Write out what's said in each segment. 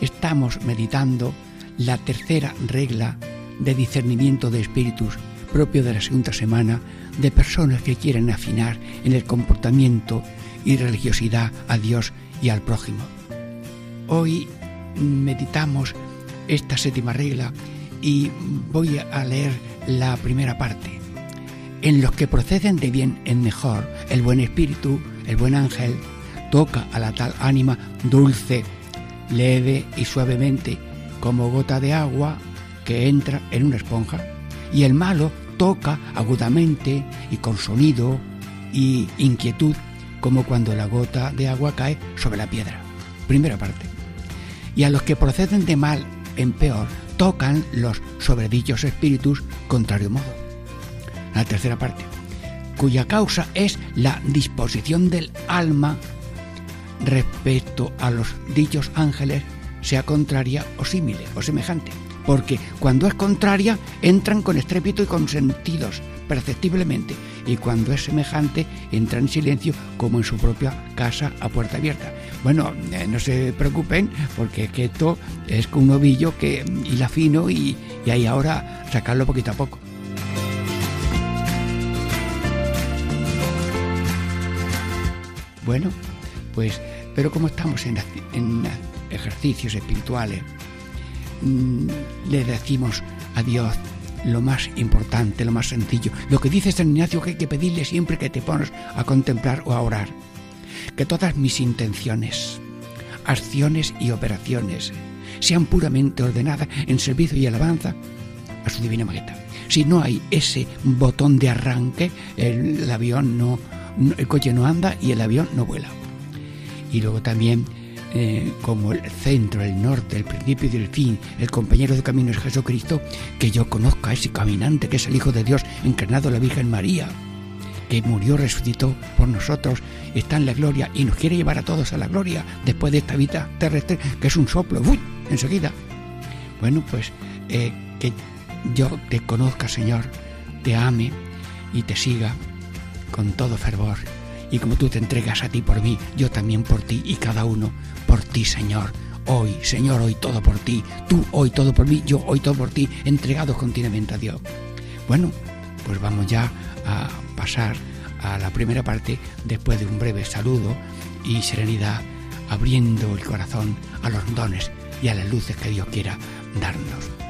estamos meditando la tercera regla de discernimiento de espíritus propio de la segunda semana de personas que quieren afinar en el comportamiento y religiosidad a Dios y al prójimo. Hoy meditamos esta séptima regla y voy a leer la primera parte. En los que proceden de bien en mejor, el buen espíritu, el buen ángel, toca a la tal ánima dulce, leve y suavemente, como gota de agua que entra en una esponja, y el malo toca agudamente y con sonido y inquietud, como cuando la gota de agua cae sobre la piedra. Primera parte. Y a los que proceden de mal en peor, tocan los sobredichos espíritus contrario modo. La tercera parte, cuya causa es la disposición del alma respecto a los dichos ángeles, sea contraria o símile o semejante. Porque cuando es contraria, entran con estrépito y con sentidos, perceptiblemente, y cuando es semejante, entra en silencio como en su propia casa a puerta abierta. Bueno, eh, no se preocupen, porque es que esto es un ovillo que hila fino y, y ahí ahora sacarlo poquito a poco. Bueno, pues, pero como estamos en, en ejercicios espirituales, mmm, le decimos a Dios lo más importante, lo más sencillo. Lo que dice San Ignacio que hay que pedirle siempre que te pones a contemplar o a orar. Que todas mis intenciones, acciones y operaciones sean puramente ordenadas en servicio y alabanza a su divina majestad. Si no hay ese botón de arranque, el avión no, el coche no anda y el avión no vuela. Y luego también eh, como el centro, el norte, el principio y el fin, el compañero de camino es Jesucristo, que yo conozca a ese caminante que es el Hijo de Dios encarnado la Virgen María, que murió, resucitó por nosotros, está en la gloria y nos quiere llevar a todos a la gloria después de esta vida terrestre, que es un soplo, ¡uy! enseguida. Bueno, pues eh, que yo te conozca, Señor, te ame y te siga con todo fervor. Y como tú te entregas a ti por mí, yo también por ti y cada uno por ti, Señor. Hoy, Señor, hoy todo por ti. Tú hoy todo por mí, yo hoy todo por ti, entregados continuamente a Dios. Bueno, pues vamos ya a pasar a la primera parte después de un breve saludo y serenidad, abriendo el corazón a los dones y a las luces que Dios quiera darnos.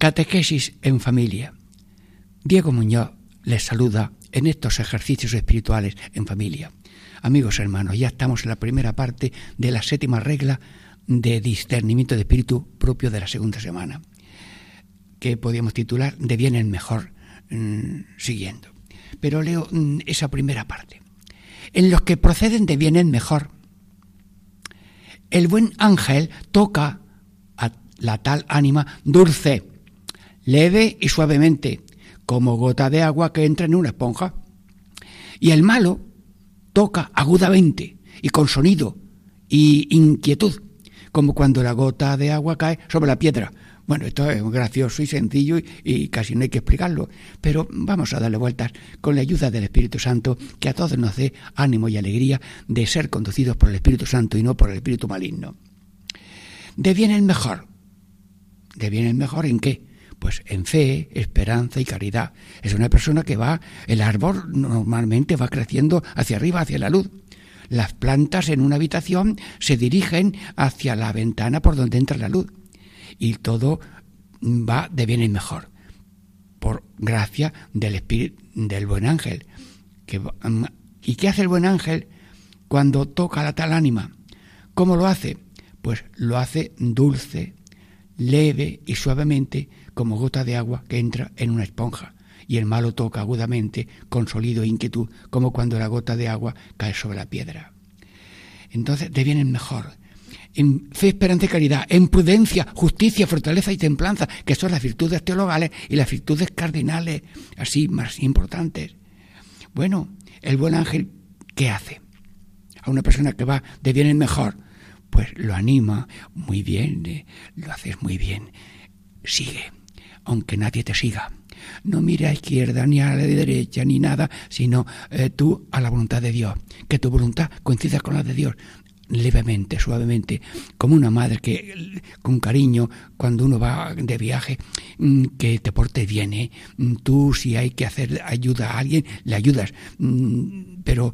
Catequesis en familia. Diego Muñoz les saluda en estos ejercicios espirituales en familia. Amigos hermanos, ya estamos en la primera parte de la séptima regla de discernimiento de espíritu propio de la segunda semana, que podríamos titular De bien en mejor, mmm, siguiendo. Pero leo mmm, esa primera parte. En los que proceden de bien en mejor, el buen ángel toca la tal ánima dulce, leve y suavemente, como gota de agua que entra en una esponja. Y el malo toca agudamente y con sonido y inquietud, como cuando la gota de agua cae sobre la piedra. Bueno, esto es gracioso y sencillo y, casi no hay que explicarlo, pero vamos a darle vueltas con la ayuda del Espíritu Santo, que a todos nos dé ánimo y alegría de ser conducidos por el Espíritu Santo y no por el Espíritu maligno. Deviene el mejor. ¿Deviene el mejor en qué? Pues en fe, esperanza y caridad. Es una persona que va, el árbol normalmente va creciendo hacia arriba, hacia la luz. Las plantas en una habitación se dirigen hacia la ventana por donde entra la luz y todo va de bien en mejor por gracia del espíritu del buen ángel mm, y qué hace el buen ángel cuando toca la tal ánima cómo lo hace pues lo hace dulce leve y suavemente como gota de agua que entra en una esponja y el malo toca agudamente con sólido inquietud como cuando la gota de agua cae sobre la piedra entonces devienen mejor en fe, esperanza y caridad, en prudencia, justicia, fortaleza y templanza, que son las virtudes teologales y las virtudes cardinales, así más importantes. Bueno, el buen ángel, ¿qué hace? A una persona que va de bien en mejor, pues lo anima muy bien, eh, lo haces muy bien. Sigue, aunque nadie te siga. No mire a izquierda ni a la derecha ni nada, sino eh, tú a la voluntad de Dios. Que tu voluntad coincida con la de Dios levemente, suavemente, como una madre que con cariño, cuando uno va de viaje, mm, que te porte bien. ¿eh? Mm, tú si hay que hacer ayuda a alguien, le ayudas, mm, pero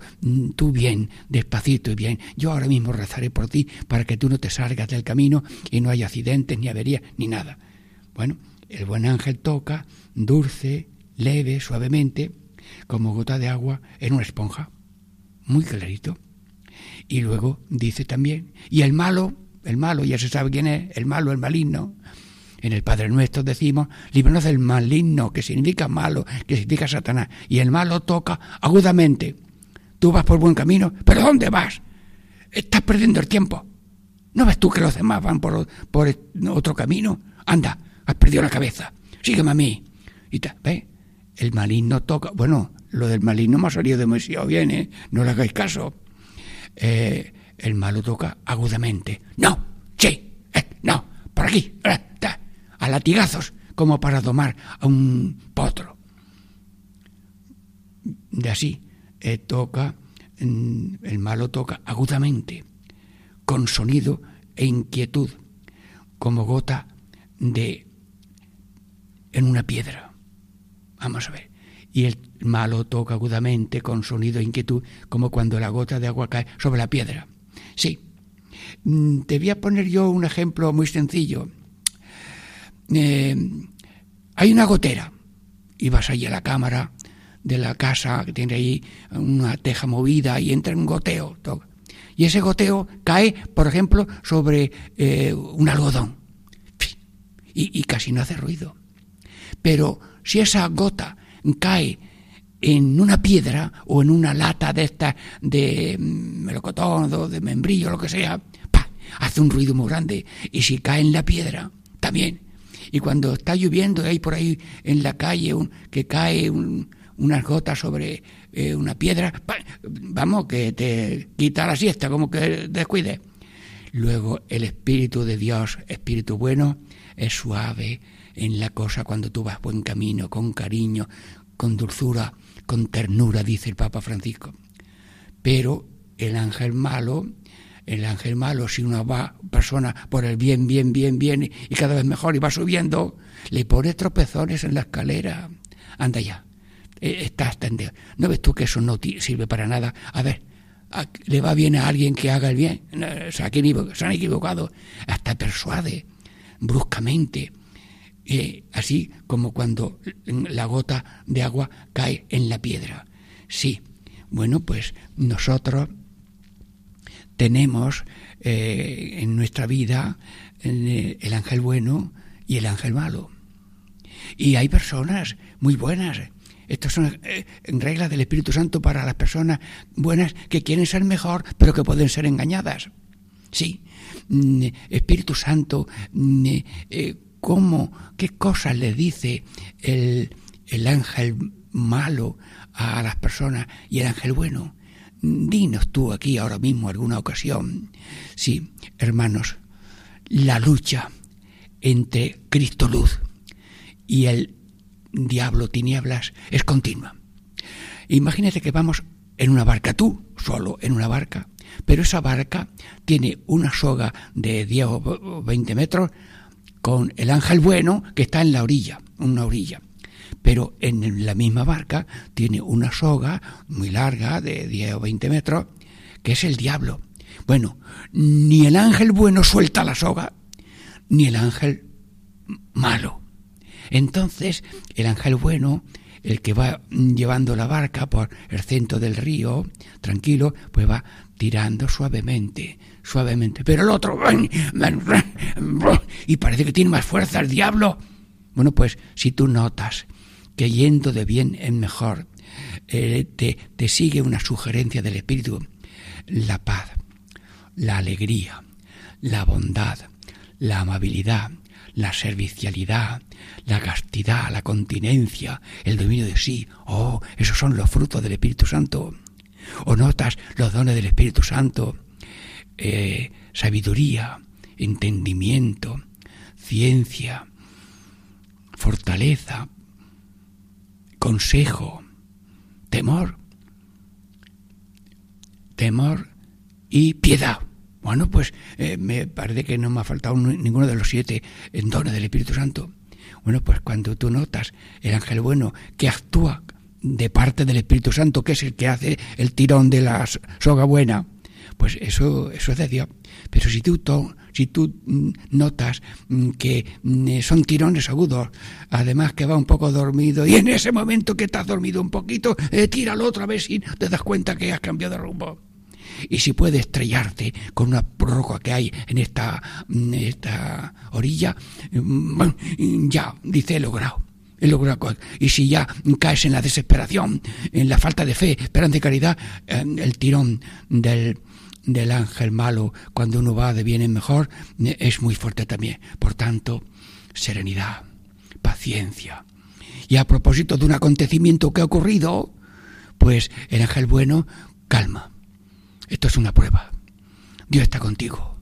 tú bien, despacito y bien. Yo ahora mismo rezaré por ti para que tú no te salgas del camino y no haya accidentes, ni averías, ni nada. Bueno, el buen ángel toca, dulce, leve, suavemente, como gota de agua en una esponja. Muy clarito y luego dice también, y el malo, el malo, ya se sabe quién es, el malo, el maligno. En el Padre Nuestro decimos, líbranos del maligno, que significa malo, que significa Satanás. Y el malo toca agudamente. Tú vas por buen camino, pero ¿dónde vas? Estás perdiendo el tiempo. ¿No ves tú que los demás van por, por otro camino? Anda, has perdido la cabeza. Sígueme a mí. Y ¿ve? El maligno toca. Bueno, lo del maligno me ha salido demasiado bien, ¿eh? No le hagáis caso. Eh, el malo toca agudamente. No, sí, eh, no, por aquí, eh, a latigazos, como para domar a un potro. De así, toca, mm, el malo toca agudamente, con sonido e inquietud, como gota de en una piedra. Vamos a ver y el malo toca agudamente con sonido e inquietud, como cuando la gota de agua cae sobre la piedra. Sí, mm, te voy a poner yo un ejemplo muy sencillo. Eh, hay una gotera y vas ahí a la cámara de la casa que tiene ahí una teja movida y entra un goteo. Y ese goteo cae, por ejemplo, sobre eh, un algodón y casi no hace ruido. Pero si esa gota cae en una piedra o en una lata de esta de melocotón o de membrillo, lo que sea, hace un ruido muy grande. Y si cae en la piedra, también. Y cuando está lloviendo hay por ahí en la calle un, que cae unas gotas sobre eh, una piedra, vamos, que te quita la siesta, como que descuide. Luego el Espíritu de Dios, Espíritu bueno, es suave, en la cosa cuando tú vas buen camino, con cariño, con dulzura, con ternura, dice el Papa Francisco. Pero el ángel malo, el ángel malo, si una va, persona por el bien, bien, bien, bien, y cada vez mejor y va subiendo, le pone tropezones en la escalera. Anda ya, eh, está extendido. ¿No ves tú que eso no sirve para nada? A ver, le va bien a alguien que haga el bien. Se han equivocado. Hasta persuade bruscamente eh, así como cuando la gota de agua cae en la piedra. Sí, bueno, pues nosotros tenemos eh, en nuestra vida eh, el ángel bueno y el ángel malo. Y hay personas muy buenas. Estas son reglas del Espíritu Santo para las personas buenas que quieren ser mejor, pero que pueden ser engañadas. Sí, mm, Espíritu Santo, mm, ¿cómo, qué cosas le dice el, el ángel malo a las personas y el ángel bueno? Dinos tú aquí ahora mismo alguna ocasión. Sí, hermanos, la lucha entre Cristo luz y el diablo tinieblas es continua. Imagínate que vamos en una barca, tú solo en una barca, pero esa barca tiene una soga de 10 o 20 metros con el ángel bueno que está en la orilla, una orilla. Pero en la misma barca tiene una soga muy larga de 10 o 20 metros que es el diablo. Bueno, ni el ángel bueno suelta la soga, ni el ángel malo. Entonces, el ángel bueno, el que va llevando la barca por el centro del río, tranquilo, pues va tirando suavemente, suavemente. Pero el otro, y parece que tiene más fuerza el diablo. Bueno, pues si tú notas que yendo de bien en mejor, eh, te, te sigue una sugerencia del Espíritu, la paz, la alegría, la bondad, la amabilidad, la servicialidad, la castidad, la continencia, el dominio de sí. Oh, esos son los frutos del Espíritu Santo. O notas los dones del Espíritu Santo, eh, sabiduría, entendimiento, ciencia, fortaleza, consejo, temor, temor y piedad. Bueno, pues eh, me parece que no me ha faltado ninguno de los siete dones del Espíritu Santo. Bueno, pues cuando tú notas el ángel bueno que actúa de parte del Espíritu Santo, que es el que hace el tirón de la soga buena, pues eso, eso es de Dios. Pero si tú, si tú mm, notas mm, que mm, son tirones agudos, además que va un poco dormido, y en ese momento que estás dormido un poquito, eh, tíralo otra vez y te das cuenta que has cambiado de rumbo y si puede estrellarte con una roca que hay en esta, esta orilla, ya, dice, he logrado. He logrado. Y si ya caes en la desesperación, en la falta de fe, esperanza y caridad, el tirón del, del ángel malo cuando uno va de bien en mejor es muy fuerte también. Por tanto, serenidad, paciencia. Y a propósito de un acontecimiento que ha ocurrido, pues el ángel bueno calma. Esto es una prueba. Dios está contigo.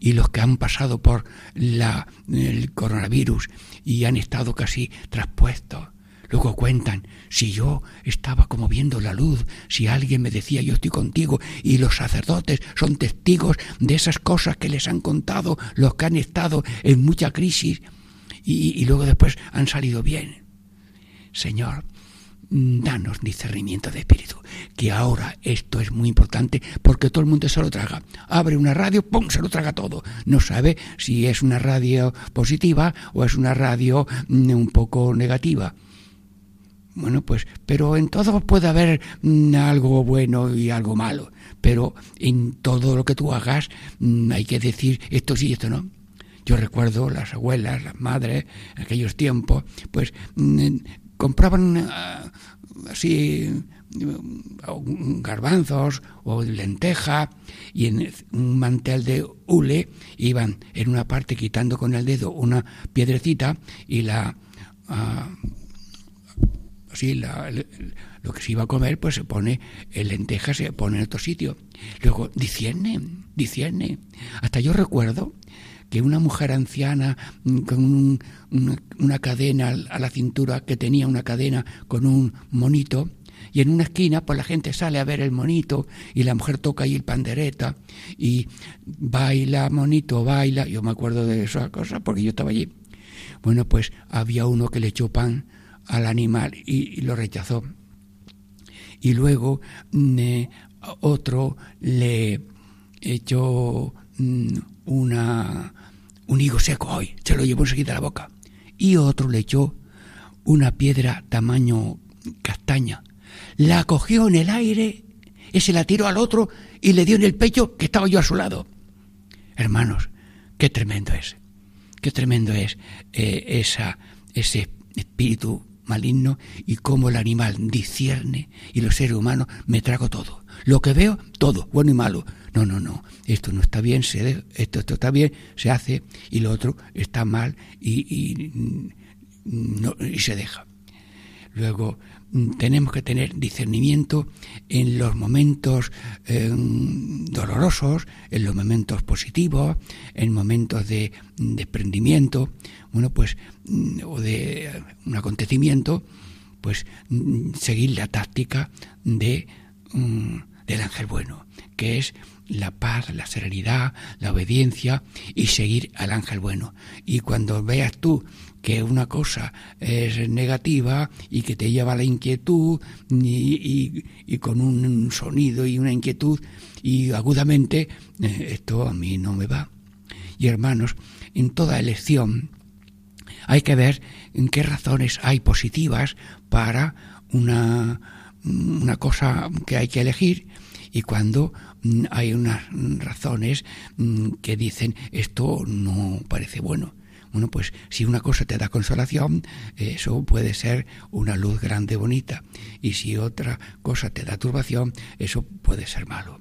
Y los que han pasado por la, el coronavirus y han estado casi traspuestos, luego cuentan, si yo estaba como viendo la luz, si alguien me decía yo estoy contigo, y los sacerdotes son testigos de esas cosas que les han contado los que han estado en mucha crisis y, y luego después han salido bien. Señor, danos discernimiento de espíritu, que ahora esto es muy importante porque todo el mundo se lo traga. Abre una radio, ¡pum!, se lo traga todo. No sabe si es una radio positiva o es una radio mm, un poco negativa. Bueno, pues, pero en todo puede haber mm, algo bueno y algo malo, pero en todo lo que tú hagas mm, hay que decir esto sí y esto no. Yo recuerdo las abuelas, las madres, aquellos tiempos, pues compraban ah, así garbanzos o lenteja y en un mantel de hule iban en una parte quitando con el dedo una piedrecita y la uh, la, lo que se iba a comer pues se pone en lenteja se pone en otro sitio. Luego discierne discierne hasta yo recuerdo que una mujer anciana mm, con una, cadena a la cintura, que tenía una cadena con un monito, y en una esquina pues la gente sale a ver el monito y la mujer toca ahí el pandereta y baila monito, baila, yo me acuerdo de esa cosa porque yo estaba allí. Bueno, pues había uno que le echó pan al animal y, lo rechazó. Y luego mm, eh, otro le echó mm, una un higo seco hoy, se lo llevó enseguida a la boca. Y otro le echó una piedra tamaño castaña. La cogió en el aire, y se la tiró al otro y le dio en el pecho que estaba yo a su lado. Hermanos, qué tremendo es, qué tremendo es eh, esa, ese espíritu maligno y cómo el animal discierne y los seres humanos me trago todo. Lo que veo, todo, bueno y malo. No, no, no, esto no está bien, se esto, esto está bien, se hace y lo otro está mal y, y, no, y se deja. Luego, mm, tenemos que tener discernimiento en los momentos em, dolorosos, en los momentos positivos, en momentos de desprendimiento, bueno, pues, mm, o de un acontecimiento, pues mm, seguir la táctica de, del ángel bueno, que es la paz, la serenidad, la obediencia y seguir al ángel bueno. Y cuando veas tú que una cosa es negativa y que te lleva a la inquietud y, con un sonido y una inquietud y agudamente, eh, esto a mí no me va. Y hermanos, en toda elección hay que ver en qué razones hay positivas para una, una cosa que hay que elegir y cuando mm, hay unas razones mm, que dicen esto no parece bueno. Bueno, pues si una cosa te da consolación, eso puede ser una luz grande, bonita. Y si otra cosa te da turbación, eso puede ser malo.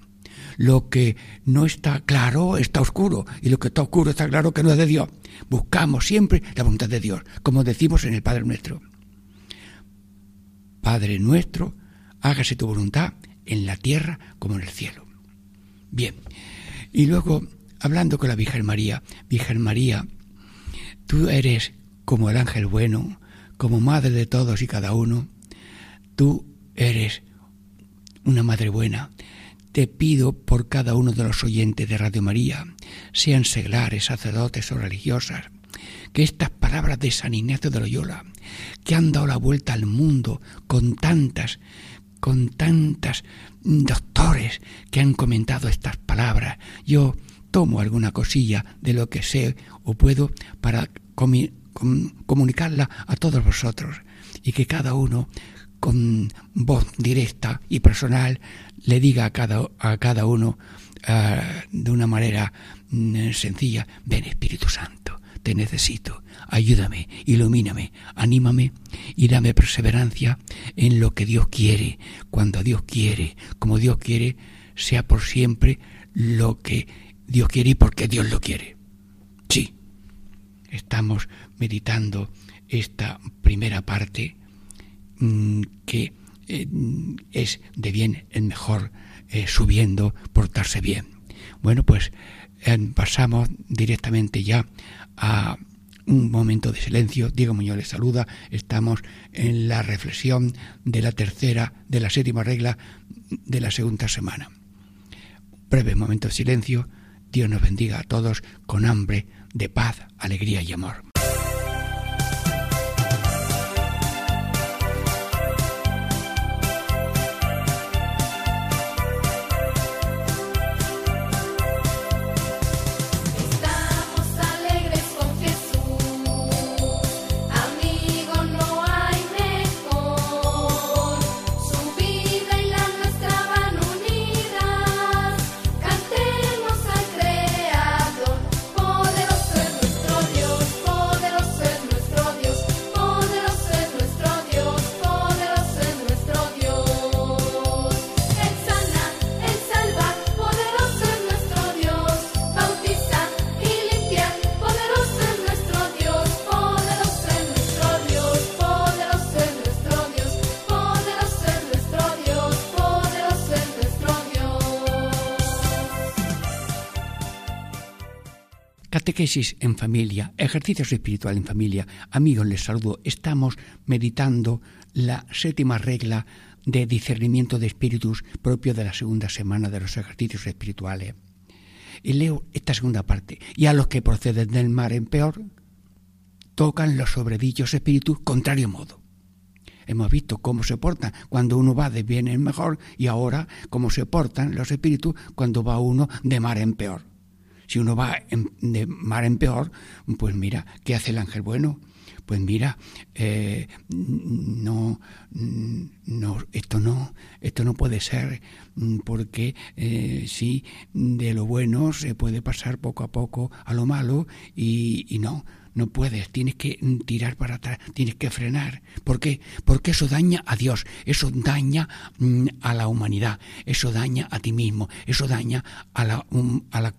Lo que no está claro está oscuro y lo que está oscuro está claro que no es de Dios. Buscamos siempre la voluntad de Dios, como decimos en el Padre nuestro. Padre nuestro, hágase tu voluntad en la tierra como en el cielo. Bien, y luego, hablando con la Virgen María, Virgen María, Tú eres como el ángel bueno, como madre de todos y cada uno. Tú eres una madre buena. Te pido por cada uno de los oyentes de Radio María, sean seglares, sacerdotes o religiosas, que estas palabras de San Ignacio de Loyola, que han dado la vuelta al mundo con tantas, con tantas doctores que han comentado estas palabras, yo tomo alguna cosilla de lo que sé o puedo para comunicarla a todos vosotros y que cada uno con voz directa y personal le diga a cada, a cada uno ah, de una manera mm, sencilla, ven Espíritu Santo, te necesito, ayúdame, ilumíname, anímame y dame perseverancia en lo que Dios quiere, cuando Dios quiere, como Dios quiere, sea por siempre lo que Dios quiere y porque Dios lo quiere. Estamos meditando esta primera parte mm, que eh, es de bien en mejor eh, subiendo, portarse bien. Bueno, pues pasamos directamente ya a un momento de silencio. Diego Muñoz les saluda. Estamos en la reflexión de la tercera, de la séptima regla de la segunda semana. Breve momento de silencio Dios nos bendiga a todos con hambre de paz, alegría y amor. Catequesis en familia, ejercicios espirituales en familia. Amigos, les saludo. Estamos meditando la séptima regla de discernimiento de espíritus propio de la segunda semana de los ejercicios espirituales. Y leo esta segunda parte. Y a los que proceden del mar en peor, tocan los sobredichos espíritus contrario modo. Hemos visto cómo se portan cuando uno va de bien en mejor y ahora cómo se portan los espíritus cuando va uno de mar en peor. Si uno va de mar en peor, pues mira, ¿qué hace el ángel bueno? Pues mira, eh, no, no, esto no, esto no puede ser, porque eh, sí, de lo bueno se puede pasar poco a poco a lo malo y, no, no puedes, tienes que tirar para atrás, tienes que frenar. ¿Por qué? Porque eso daña a Dios, eso daña mm, a la humanidad, eso daña a ti mismo, eso daña a la, a la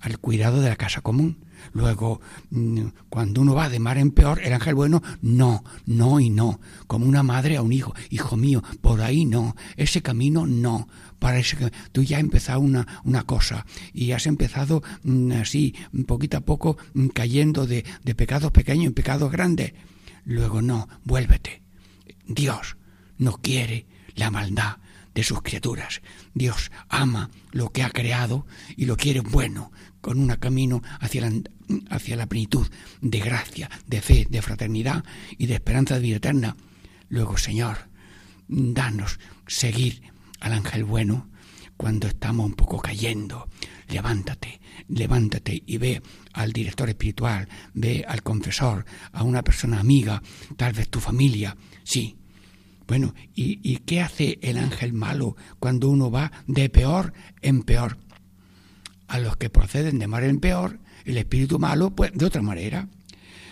al cuidado de la casa común. Luego, mm, cuando uno va de mar en peor, el ángel bueno, no, no y no, como una madre a un hijo, hijo mío, por ahí no, ese camino no, parece que tú ya has empezado una, una cosa y has empezado mm, así, poquito a poco, mm, cayendo de, de pecados pequeños en pecados grandes. Luego no, vuélvete. Dios no quiere la maldad de sus criaturas. Dios ama lo que ha creado y lo quiere bueno, con un camino hacia la, hacia la plenitud de gracia, de fe, de fraternidad y de esperanza de vida eterna. Luego, Señor, danos seguir al ángel bueno cuando estamos un poco cayendo. Levántate, levántate y ve al director espiritual, ve al confesor, a una persona amiga, tal vez tu familia. Sí. Bueno, ¿y, y qué hace el ángel malo cuando uno va de peor en peor? A los que proceden de mal en peor, el espíritu malo, pues de otra manera.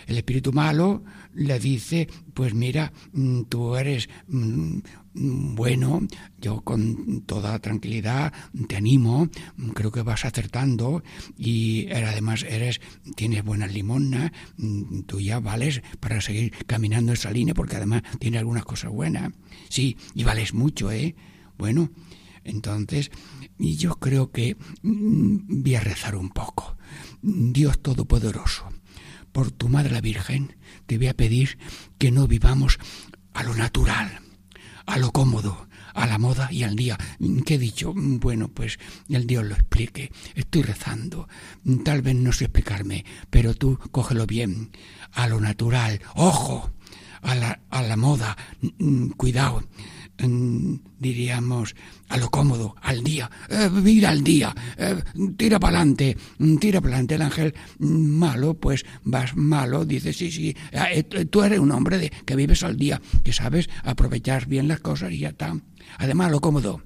El espíritu malo le dice, pues mira, mm, tú eres mm, bueno, yo con toda tranquilidad te animo, creo que vas acertando y además eres, tienes buenas limonas, mm, tú ya vales para seguir caminando esa línea porque además tiene algunas cosas buenas. Sí, y vales mucho, ¿eh? Bueno, entonces, yo creo que voy a rezar un poco. Dios Todopoderoso, por tu Madre la Virgen, te voy a pedir que no vivamos a lo natural, a lo cómodo, a la moda y al día. ¿Qué he dicho? Bueno, pues el Dios lo explique. Estoy rezando. Tal vez no sé explicarme, pero tú cógelo bien. A lo natural. ¡Ojo! A la, a la moda. Cuidado diríamos, a lo cómodo, al día, eh, al día, eh, tira para adelante, tira para adelante. El ángel malo, pues vas malo, dice, sí, sí, eh, tú eres un hombre de, que vives al día, que sabes aprovechar bien las cosas y ya está. Además, lo cómodo.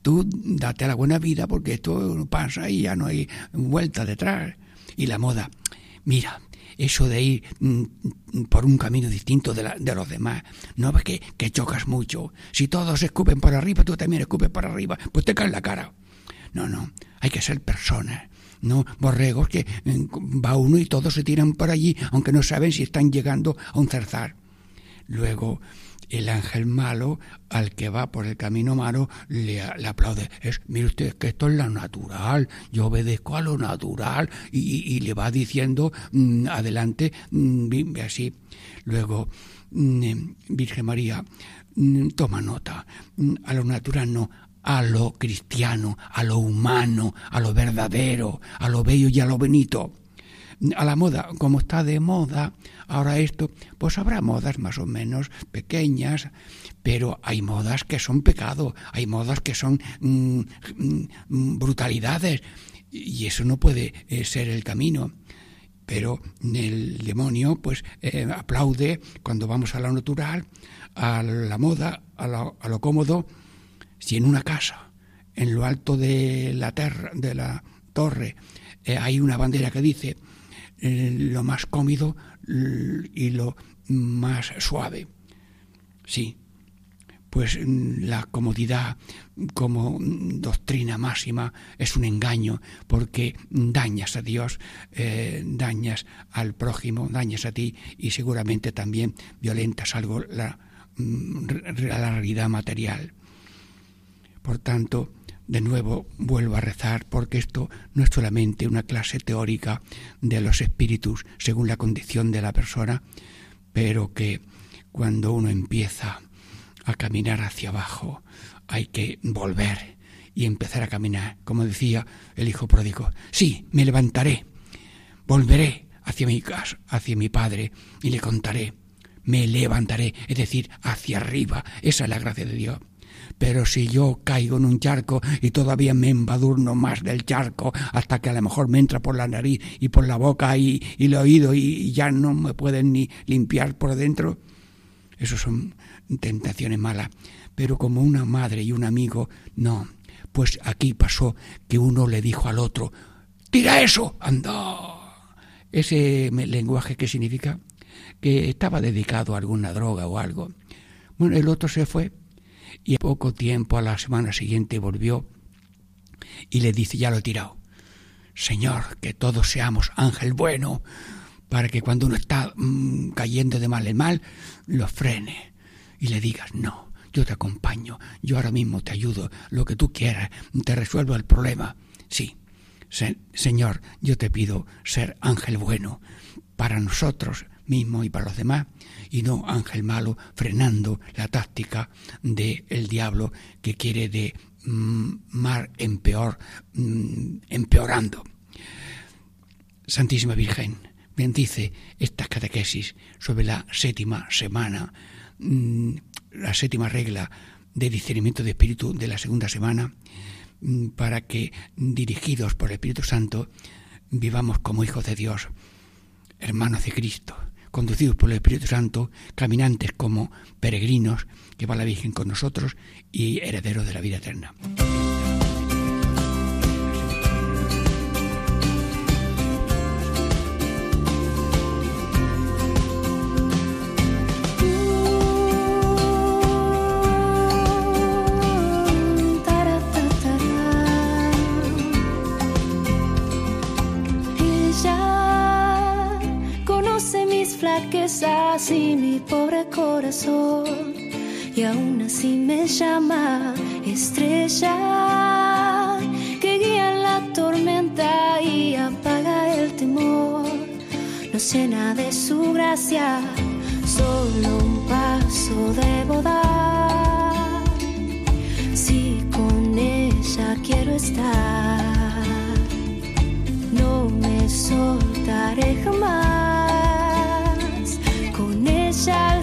Tú date la buena vida porque esto pasa y ya no hay vuelta detrás. Y la moda, mira, eso de ir mm, por un camino distinto de, de los demás. No ves que, que, chocas mucho. Si todos escupen por arriba, tú también escupes por arriba, pues te cae la cara. No, no, hay que ser personas. No borregos que mm, va uno y todos se tiran por allí, aunque no saben si están llegando a un zarzar. Luego, el ángel malo al que va por el camino malo le, aplaude. Es, mire usted, que esto es lo natural, yo obedezco a lo natural y, le va diciendo mm, adelante mm, así. Luego, mm, Virgen María, toma nota, a lo natural no, a lo cristiano, a lo humano, a lo verdadero, a lo bello y a lo bonito a la moda, como está de moda ahora esto, pues habrá modas más o menos pequeñas, pero hay modas que son pecado, hay modas que son mm, mm, brutalidades, y eso no puede eh, ser el camino. Pero el demonio pues eh, aplaude cuando vamos a lo natural, a la moda, a lo, a lo cómodo, si en una casa, en lo alto de la, terra, de la torre, eh, hay una bandera que dice lo más cómodo y lo más suave. Sí, pues mm, la comodidad como doctrina máxima es un engaño porque dañas a Dios, eh, dañas al prójimo, dañas a ti y seguramente también violentas algo la, mm, la realidad material. Por tanto, de nuevo vuelvo a rezar porque esto no es solamente una clase teórica de los espíritus según la condición de la persona, pero que cuando uno empieza a caminar hacia abajo hay que volver y empezar a caminar. Como decía el hijo pródigo, sí, me levantaré, volveré hacia mi casa, hacia mi padre y le contaré, me levantaré, es decir, hacia arriba. Esa es la gracia de Dios. Pero si yo caigo en un charco y todavía me embadurno más del charco hasta que a lo mejor me entra por la nariz y por la boca y, y el oído y, ya no me pueden ni limpiar por dentro, eso son tentaciones malas. Pero como una madre y un amigo, no. Pues aquí pasó que uno le dijo al otro, tira eso, anda. ese lenguaje que significa que estaba dedicado a alguna droga o algo. Bueno, el otro se fue y poco tiempo, a la semana siguiente, volvió y le dice, ya lo he tirado. Señor, que todos seamos ángel bueno, para que cuando uno está mm, cayendo de mal en mal, lo frene y le digas, no, yo te acompaño, yo ahora mismo te ayudo, lo que tú quieras, te resuelvo el problema. Sí, Señor, yo te pido ser ángel bueno para nosotros mismos y para los demás, y no ángel malo frenando la táctica del diablo que quiere de mm, mar en peor, mm, empeorando. Santísima Virgen, bendice esta catequesis sobre la séptima semana, mm, la séptima regla de discernimiento de espíritu de la segunda semana, para que, dirigidos por el Espíritu Santo, vivamos como hijos de Dios, hermanos de Cristo, conducidos por el Espíritu Santo, caminantes como peregrinos, que va la Virgen con nosotros y herederos de la vida eterna. Así mi pobre corazón y aún así me llama estrella que guía la tormenta y apaga el temor. No llena de su gracia, solo un paso debo dar. Si con ella quiero estar, no me soltaré jamás al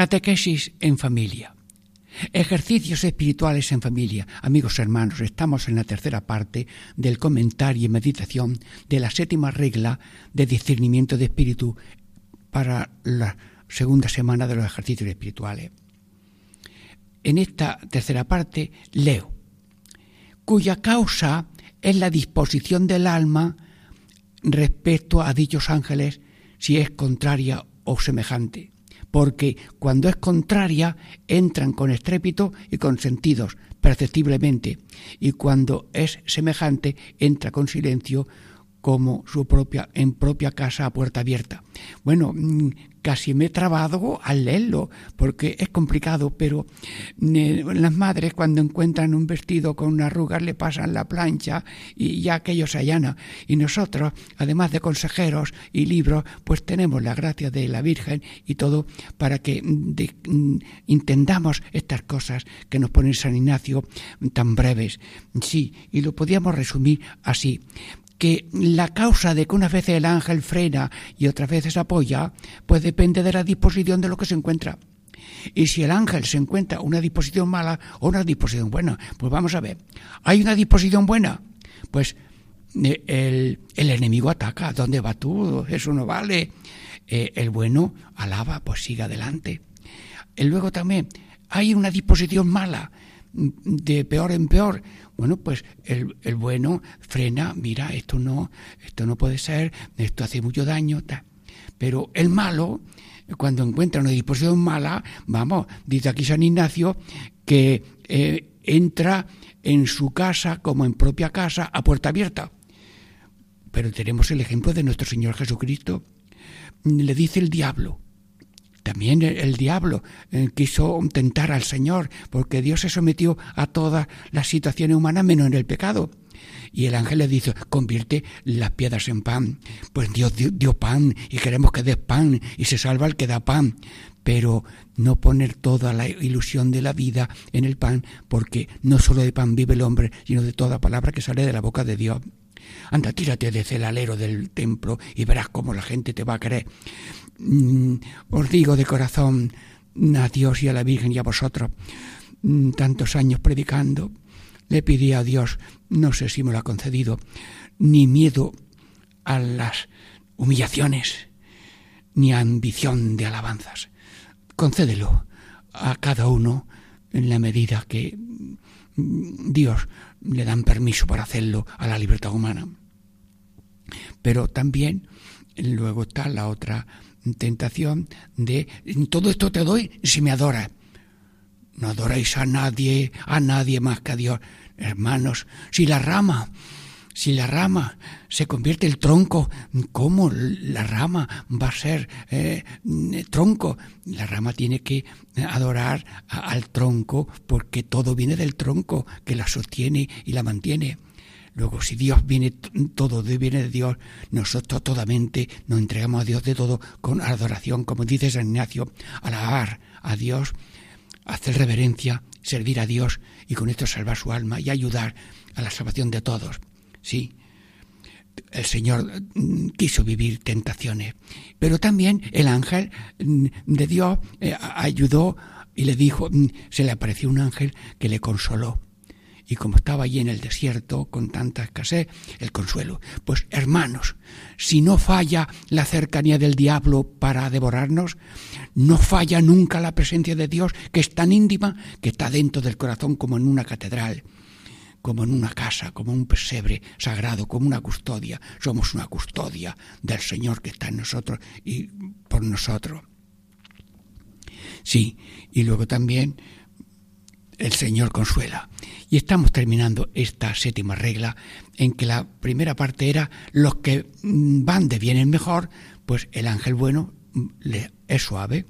Catequesis en familia. Ejercicios espirituales en familia. Amigos hermanos, estamos en la tercera parte del comentario y meditación de la séptima regla de discernimiento de espíritu para la segunda semana de los ejercicios espirituales. En esta tercera parte leo, cuya causa es la disposición del alma respecto a dichos ángeles si es contraria o semejante porque cuando es contraria entran con estrépito y con sentidos perceptiblemente, y cuando es semejante entra con silencio como su propia en propia casa a puerta abierta. Bueno, mm, casi me he trabado al leerlo porque es complicado, pero eh, las madres cuando encuentran un vestido con una arrugas le pasan la plancha y ya aquello se allana. Y nosotros, además de consejeros y libros, pues tenemos la gracia de la Virgen y todo para que mm, de, mm, entendamos estas cosas que nos pone San Ignacio tan breves. Sí, y lo podíamos resumir así que la causa de que unas veces el ángel frena y otras veces apoya, pues depende de la disposición de lo que se encuentra. Y si el ángel se encuentra una disposición mala o una disposición buena, pues vamos a ver. ¿Hay una disposición buena? Pues eh, el, el enemigo ataca. ¿Dónde va tú? Eso no vale. Eh, el bueno alaba, pues sigue adelante. Y luego también hay una disposición mala, de peor en peor. Bueno, pues el, el, bueno frena, mira, esto no, esto no puede ser, esto hace mucho daño, tal. Pero el malo, cuando encuentra una disposición mala, vamos, dice aquí San Ignacio, que eh, entra en su casa como en propia casa a puerta abierta. Pero tenemos el ejemplo de nuestro Señor Jesucristo. Le dice el diablo, también el, diablo eh, quiso tentar al Señor, porque Dios se sometió a todas las situaciones humanas menos en el pecado. Y el ángel le dice, convierte las piedras en pan. Pues Dios dio, pan y queremos que dé pan y se salva el que da pan. Pero no poner toda la ilusión de la vida en el pan, porque no solo de pan vive el hombre, sino de toda palabra que sale de la boca de Dios. Anda, tírate desde el alero del templo y verás cómo la gente te va a querer. Mm, os digo de corazón a Dios y a la Virgen y a vosotros, mm, tantos años predicando, le pedí a Dios, no sé si me lo ha concedido, ni miedo a las humillaciones, ni ambición de alabanzas. Concédelo a cada uno en la medida que mm, Dios le dan permiso para hacerlo a la libertad humana. Pero también luego está la otra tentación de todo esto te doy si me adoras. No adoráis a nadie, a nadie más que a Dios. Hermanos, si la rama, si la rama se convierte el tronco, ¿cómo la rama va a ser eh, tronco? La rama tiene que adorar al tronco porque todo viene del tronco que la sostiene y la mantiene. Luego, si Dios viene, todo viene de Dios, nosotros todamente nos entregamos a Dios de todo con adoración, como dice San Ignacio, alabar a Dios, hacer reverencia, servir a Dios y con esto salvar su alma y ayudar a la salvación de todos. Sí, el Señor mm, quiso vivir tentaciones, pero también el ángel mm, de Dios eh, ayudó y le dijo, mm, se le apareció un ángel que le consoló y como estaba allí en el desierto con tanta escasez, el consuelo. Pues hermanos, si no falla la cercanía del diablo para devorarnos, no falla nunca la presencia de Dios, que es tan íntima que está dentro del corazón como en una catedral como en una casa, como un pesebre sagrado, como una custodia. Somos una custodia del Señor que está en nosotros y por nosotros. Sí, y luego también el Señor consuela. Y estamos terminando esta séptima regla en que la primera parte era los que mm, van de bien en mejor, pues el ángel bueno mm, es suave,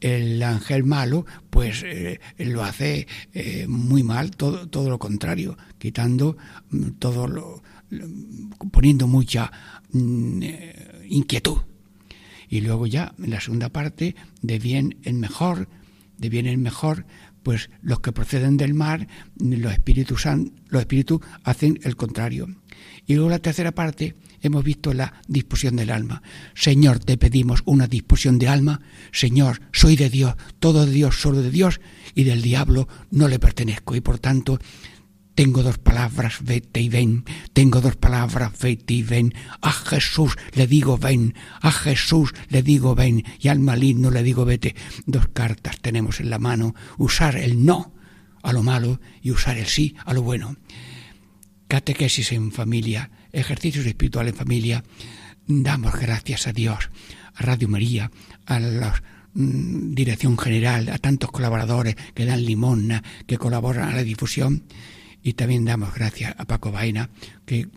el ángel malo pues eh, lo hace eh, muy mal, todo, todo lo contrario, quitando mm, todo lo, poniendo mucha eh, inquietud. Y luego ya en la segunda parte, de bien en mejor, de bien en mejor, pues los que proceden del mar, los espíritus, los espíritus hacen el contrario. Y luego la tercera parte hemos visto la disposición del alma. Señor, te pedimos una disposición de alma. Señor, soy de Dios, todo de Dios, solo de Dios, y del diablo no le pertenezco. Y por tanto, tengo dos palabras, vete y ven. Tengo dos palabras, vete y ven. A Jesús le digo ven. A Jesús le digo ven. Y al maligno le digo vete. Dos cartas tenemos en la mano. Usar el no a lo malo y usar el sí a lo bueno. Catequesis en familia, ejercicios espirituales en familia. Damos gracias a Dios, a Radio María, a la mm, dirección general, a tantos colaboradores que dan limosna, que colaboran a la difusión y también damos gracias a Paco Baena, que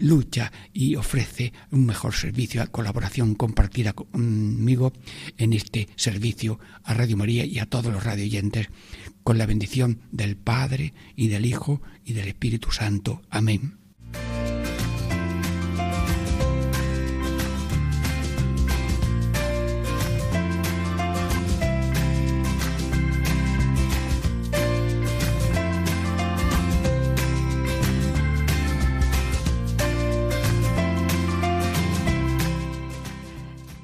lucha y ofrece un mejor servicio, colaboración compartida conmigo en este servicio a Radio María y a todos los radioyentes, con la bendición del Padre y del Hijo y del Espíritu Santo. Amén.